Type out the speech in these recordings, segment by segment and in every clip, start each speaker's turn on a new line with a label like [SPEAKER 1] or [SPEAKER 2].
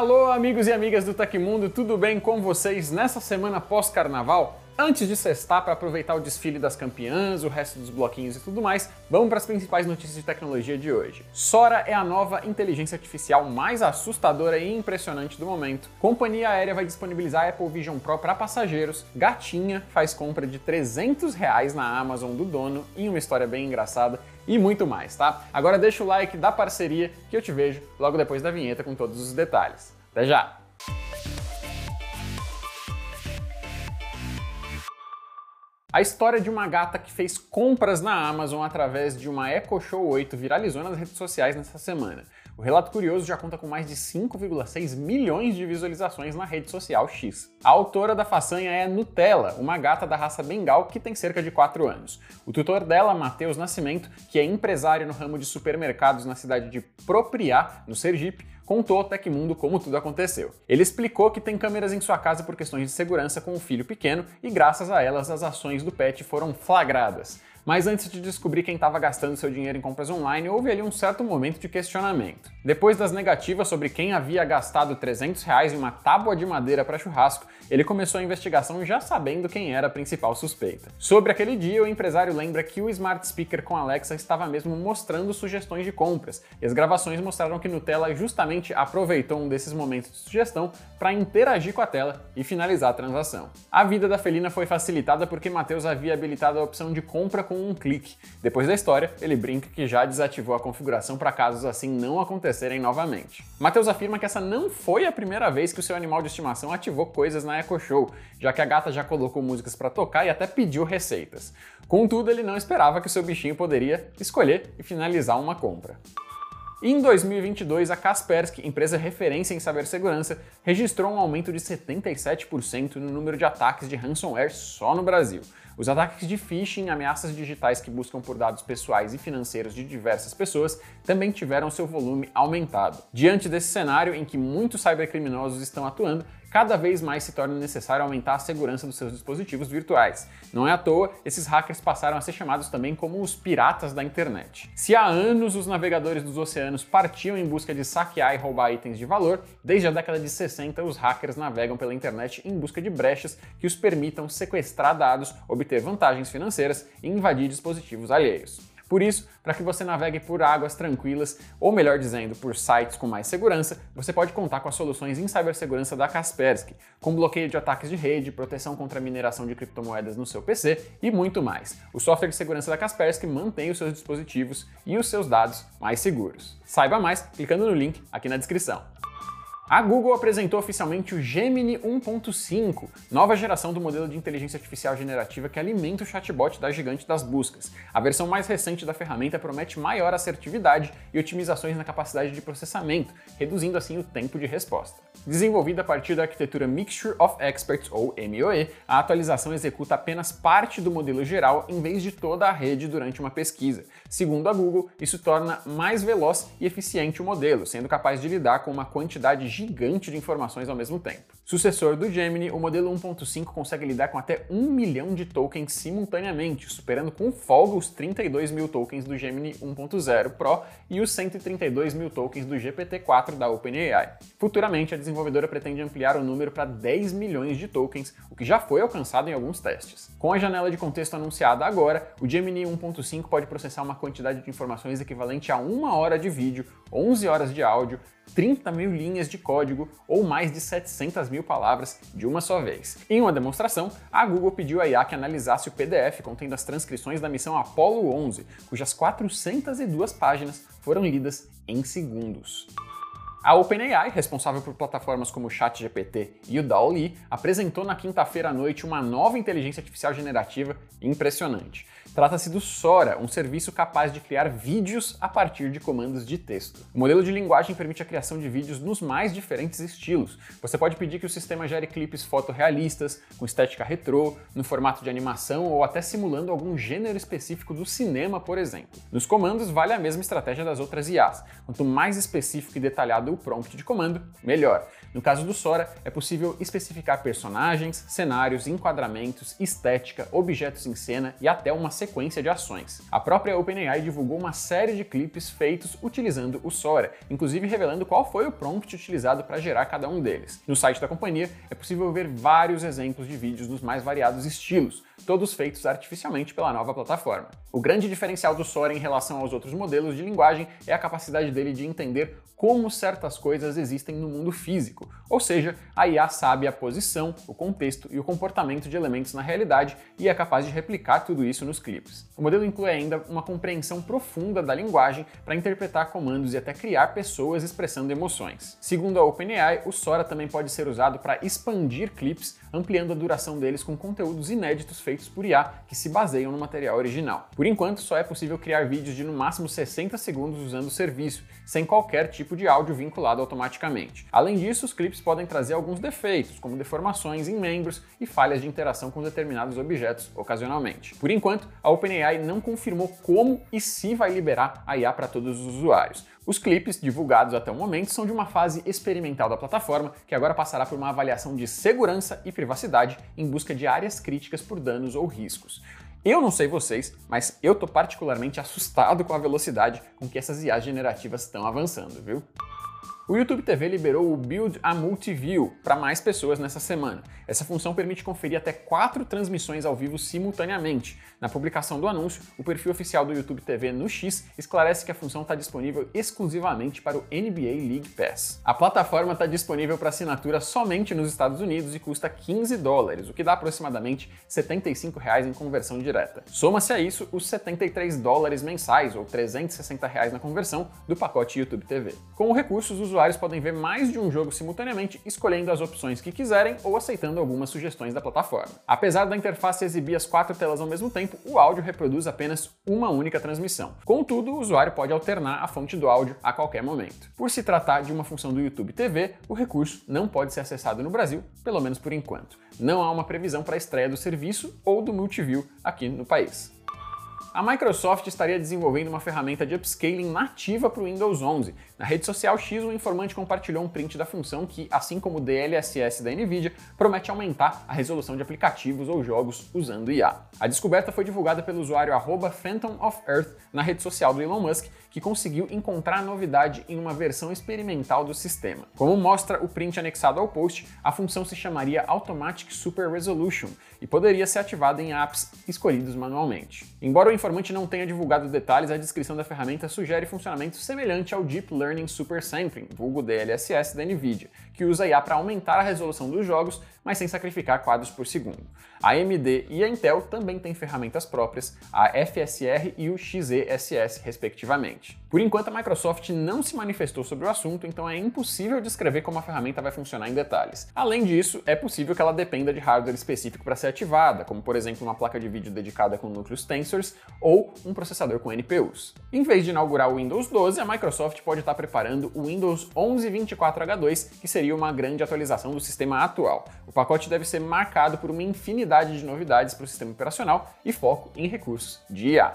[SPEAKER 1] Alô, amigos e amigas do Tecmundo, tudo bem com vocês nessa semana pós-carnaval? Antes de sextar para aproveitar o desfile das campeãs, o resto dos bloquinhos e tudo mais, vamos para as principais notícias de tecnologia de hoje. Sora é a nova inteligência artificial mais assustadora e impressionante do momento. Companhia aérea vai disponibilizar Apple Vision Pro para passageiros. Gatinha faz compra de 300 reais na Amazon do dono em uma história bem engraçada e muito mais, tá? Agora deixa o like da parceria que eu te vejo logo depois da vinheta com todos os detalhes. Até já! A história de uma gata que fez compras na Amazon através de uma Echo Show 8 viralizou nas redes sociais nessa semana. O relato curioso já conta com mais de 5,6 milhões de visualizações na rede social X. A autora da façanha é Nutella, uma gata da raça Bengal que tem cerca de 4 anos. O tutor dela, Matheus Nascimento, que é empresário no ramo de supermercados na cidade de Propriá, no Sergipe, contou ao Tecmundo como tudo aconteceu. Ele explicou que tem câmeras em sua casa por questões de segurança com o filho pequeno e graças a elas as ações do pet foram flagradas. Mas antes de descobrir quem estava gastando seu dinheiro em compras online, houve ali um certo momento de questionamento. Depois das negativas sobre quem havia gastado 300 reais em uma tábua de madeira para churrasco, ele começou a investigação já sabendo quem era a principal suspeita. Sobre aquele dia, o empresário lembra que o smart speaker com Alexa estava mesmo mostrando sugestões de compras, e as gravações mostraram que Nutella justamente aproveitou um desses momentos de sugestão para interagir com a tela e finalizar a transação. A vida da felina foi facilitada porque Matheus havia habilitado a opção de compra com um clique. Depois da história, ele brinca que já desativou a configuração para casos assim não acontecerem novamente. Matheus afirma que essa não foi a primeira vez que o seu animal de estimação ativou coisas na Echo Show, já que a gata já colocou músicas para tocar e até pediu receitas. Contudo, ele não esperava que o seu bichinho poderia escolher e finalizar uma compra. Em 2022, a Kaspersky, empresa referência em cibersegurança, registrou um aumento de 77% no número de ataques de ransomware só no Brasil. Os ataques de phishing, ameaças digitais que buscam por dados pessoais e financeiros de diversas pessoas, também tiveram seu volume aumentado. Diante desse cenário em que muitos cybercriminosos estão atuando, cada vez mais se torna necessário aumentar a segurança dos seus dispositivos virtuais. Não é à toa, esses hackers passaram a ser chamados também como os piratas da internet. Se há anos os navegadores dos oceanos partiam em busca de saquear e roubar itens de valor, desde a década de 60 os hackers navegam pela internet em busca de brechas que os permitam sequestrar dados, obter vantagens financeiras e invadir dispositivos alheios. Por isso, para que você navegue por águas tranquilas, ou melhor dizendo, por sites com mais segurança, você pode contar com as soluções em cibersegurança da Kaspersky, com bloqueio de ataques de rede, proteção contra mineração de criptomoedas no seu PC e muito mais. O software de segurança da Kaspersky mantém os seus dispositivos e os seus dados mais seguros. Saiba mais clicando no link aqui na descrição. A Google apresentou oficialmente o Gemini 1.5, nova geração do modelo de inteligência artificial generativa que alimenta o chatbot da gigante das buscas. A versão mais recente da ferramenta promete maior assertividade e otimizações na capacidade de processamento, reduzindo assim o tempo de resposta. Desenvolvida a partir da arquitetura Mixture of Experts, ou MOE, a atualização executa apenas parte do modelo geral em vez de toda a rede durante uma pesquisa. Segundo a Google, isso torna mais veloz e eficiente o modelo, sendo capaz de lidar com uma quantidade gigante de informações ao mesmo tempo. Sucessor do Gemini, o modelo 1.5 consegue lidar com até 1 milhão de tokens simultaneamente, superando com folga os 32 mil tokens do Gemini 1.0 Pro e os 132 mil tokens do GPT-4 da OpenAI. Futuramente, a desenvolvedora pretende ampliar o número para 10 milhões de tokens, o que já foi alcançado em alguns testes. Com a janela de contexto anunciada agora, o Gemini 1.5 pode processar uma quantidade de informações equivalente a uma hora de vídeo, 11 horas de áudio, 30 mil linhas de código ou mais de 700 mil palavras de uma só vez. Em uma demonstração, a Google pediu a IA que analisasse o PDF contendo as transcrições da missão Apollo 11, cujas 402 páginas foram lidas em segundos. A OpenAI, responsável por plataformas como o ChatGPT e o DALL-E, apresentou na quinta-feira à noite uma nova inteligência artificial generativa impressionante. Trata-se do Sora, um serviço capaz de criar vídeos a partir de comandos de texto. O modelo de linguagem permite a criação de vídeos nos mais diferentes estilos. Você pode pedir que o sistema gere clipes fotorrealistas, com estética retrô, no formato de animação ou até simulando algum gênero específico do cinema, por exemplo. Nos comandos vale a mesma estratégia das outras IAs. Quanto mais específico e detalhado o prompt de comando, melhor. No caso do Sora, é possível especificar personagens, cenários, enquadramentos, estética, objetos em cena e até uma sequência de ações. A própria OpenAI divulgou uma série de clipes feitos utilizando o Sora, inclusive revelando qual foi o prompt utilizado para gerar cada um deles. No site da companhia é possível ver vários exemplos de vídeos nos mais variados estilos, todos feitos artificialmente pela nova plataforma. O grande diferencial do Sora em relação aos outros modelos de linguagem é a capacidade dele de entender como certas coisas existem no mundo físico, ou seja, a IA sabe a posição, o contexto e o comportamento de elementos na realidade e é capaz de replicar tudo isso nos clipes. O modelo inclui ainda uma compreensão profunda da linguagem para interpretar comandos e até criar pessoas expressando emoções. Segundo a OpenAI, o Sora também pode ser usado para expandir clipes, ampliando a duração deles com conteúdos inéditos feitos por IA que se baseiam no material original. Por enquanto, só é possível criar vídeos de no máximo 60 segundos usando o serviço, sem qualquer tipo de áudio vinculado automaticamente. Além disso, os clipes podem trazer alguns defeitos, como deformações em membros e falhas de interação com determinados objetos ocasionalmente. Por enquanto, a OpenAI não confirmou como e se vai liberar a IA para todos os usuários. Os clipes divulgados até o momento são de uma fase experimental da plataforma, que agora passará por uma avaliação de segurança e privacidade em busca de áreas críticas por danos ou riscos. Eu não sei vocês, mas eu tô particularmente assustado com a velocidade com que essas IAs generativas estão avançando, viu? O YouTube TV liberou o Build a Multiview para mais pessoas nessa semana. Essa função permite conferir até quatro transmissões ao vivo simultaneamente. Na publicação do anúncio, o perfil oficial do YouTube TV no X esclarece que a função está disponível exclusivamente para o NBA League Pass. A plataforma está disponível para assinatura somente nos Estados Unidos e custa 15 dólares, o que dá aproximadamente 75 reais em conversão direta. Soma-se a isso os 73 dólares mensais, ou 360 reais na conversão, do pacote YouTube TV. Com o os podem ver mais de um jogo simultaneamente, escolhendo as opções que quiserem ou aceitando algumas sugestões da plataforma. Apesar da interface exibir as quatro telas ao mesmo tempo, o áudio reproduz apenas uma única transmissão. Contudo, o usuário pode alternar a fonte do áudio a qualquer momento. Por se tratar de uma função do YouTube TV, o recurso não pode ser acessado no Brasil, pelo menos por enquanto. Não há uma previsão para a estreia do serviço ou do Multiview aqui no país a Microsoft estaria desenvolvendo uma ferramenta de upscaling nativa para o Windows 11. Na rede social X, um informante compartilhou um print da função que, assim como o DLSS da NVIDIA, promete aumentar a resolução de aplicativos ou jogos usando IA. A descoberta foi divulgada pelo usuário Phantom of Earth na rede social do Elon Musk, que conseguiu encontrar a novidade em uma versão experimental do sistema. Como mostra o print anexado ao post, a função se chamaria Automatic Super Resolution e poderia ser ativada em apps escolhidos manualmente. Embora o informante não tenha divulgado detalhes, a descrição da ferramenta sugere funcionamento semelhante ao Deep Learning Super Sampling, vulgo DLSS da NVIDIA, que usa IA para aumentar a resolução dos jogos, mas sem sacrificar quadros por segundo. A AMD e a Intel também têm ferramentas próprias, a FSR e o XeSS, respectivamente. Por enquanto, a Microsoft não se manifestou sobre o assunto, então é impossível descrever como a ferramenta vai funcionar em detalhes. Além disso, é possível que ela dependa de hardware específico para ser ativada, como por exemplo uma placa de vídeo dedicada com núcleos Tensors ou um processador com NPUs. Em vez de inaugurar o Windows 12, a Microsoft pode estar preparando o Windows 11 24H2, que seria uma grande atualização do sistema atual. O pacote deve ser marcado por uma infinidade de novidades para o sistema operacional e foco em recursos de IA.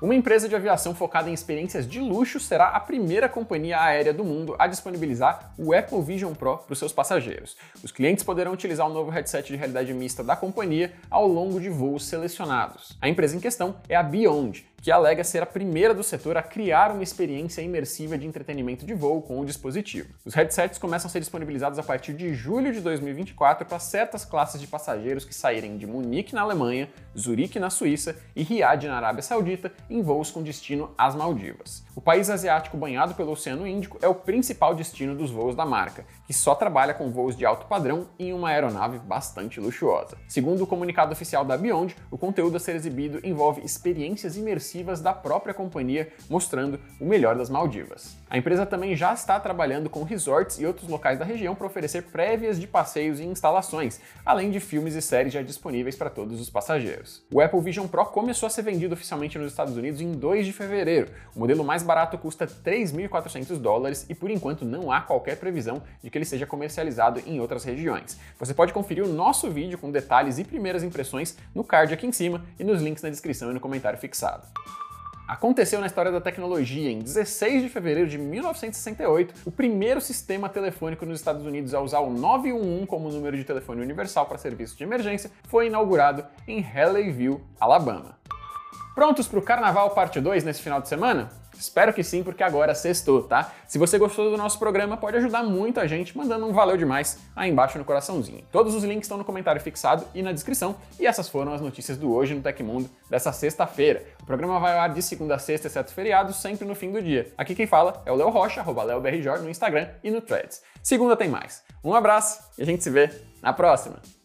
[SPEAKER 1] Uma empresa de aviação focada em experiências de luxo será a primeira companhia aérea do mundo a disponibilizar o Apple Vision Pro para os seus passageiros. Os clientes poderão utilizar o novo headset de realidade mista da companhia ao longo de voos selecionados. A empresa em questão é a Beyond, que alega ser a primeira do setor a criar uma experiência imersiva de entretenimento de voo com o dispositivo. Os headsets começam a ser disponibilizados a partir de julho de 2024 para certas classes de passageiros que saírem de Munique, na Alemanha, Zurique, na Suíça e Riad, na Arábia Saudita, em voos com destino às Maldivas. O país asiático banhado pelo Oceano Índico é o principal destino dos voos da marca, que só trabalha com voos de alto padrão em uma aeronave bastante luxuosa. Segundo o comunicado oficial da Beyond, o conteúdo a ser exibido envolve experiências imersivas da própria companhia, mostrando o melhor das Maldivas. A empresa também já está trabalhando com resorts e outros locais da região para oferecer prévias de passeios e instalações, além de filmes e séries já disponíveis para todos os passageiros. O Apple Vision Pro começou a ser vendido oficialmente nos Estados Unidos em 2 de fevereiro. O modelo mais barato custa 3.400 dólares e por enquanto não há qualquer previsão de que ele seja comercializado em outras regiões. Você pode conferir o nosso vídeo com detalhes e primeiras impressões no card aqui em cima e nos links na descrição e no comentário fixado. Aconteceu na história da tecnologia. Em 16 de fevereiro de 1968, o primeiro sistema telefônico nos Estados Unidos a usar o 911 como número de telefone universal para serviço de emergência foi inaugurado em Haleyville, Alabama. Prontos para o Carnaval Parte 2 nesse final de semana? Espero que sim, porque agora sextou, tá? Se você gostou do nosso programa, pode ajudar muito a gente mandando um valeu demais aí embaixo no coraçãozinho. Todos os links estão no comentário fixado e na descrição. E essas foram as notícias do Hoje no Tecmundo dessa sexta-feira. O programa vai ao ar de segunda a sexta, exceto feriado, sempre no fim do dia. Aqui quem fala é o Léo Rocha, arroba LeoBRJ no Instagram e no Threads. Segunda tem mais. Um abraço e a gente se vê na próxima!